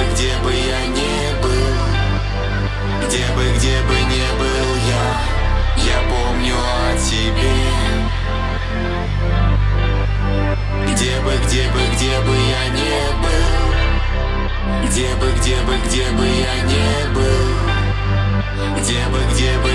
бы, где бы я ни был, где бы, где бы не был я, я помню о тебе. Где бы, где бы, где бы я не был, где бы, где бы, где бы я не был, где бы, где бы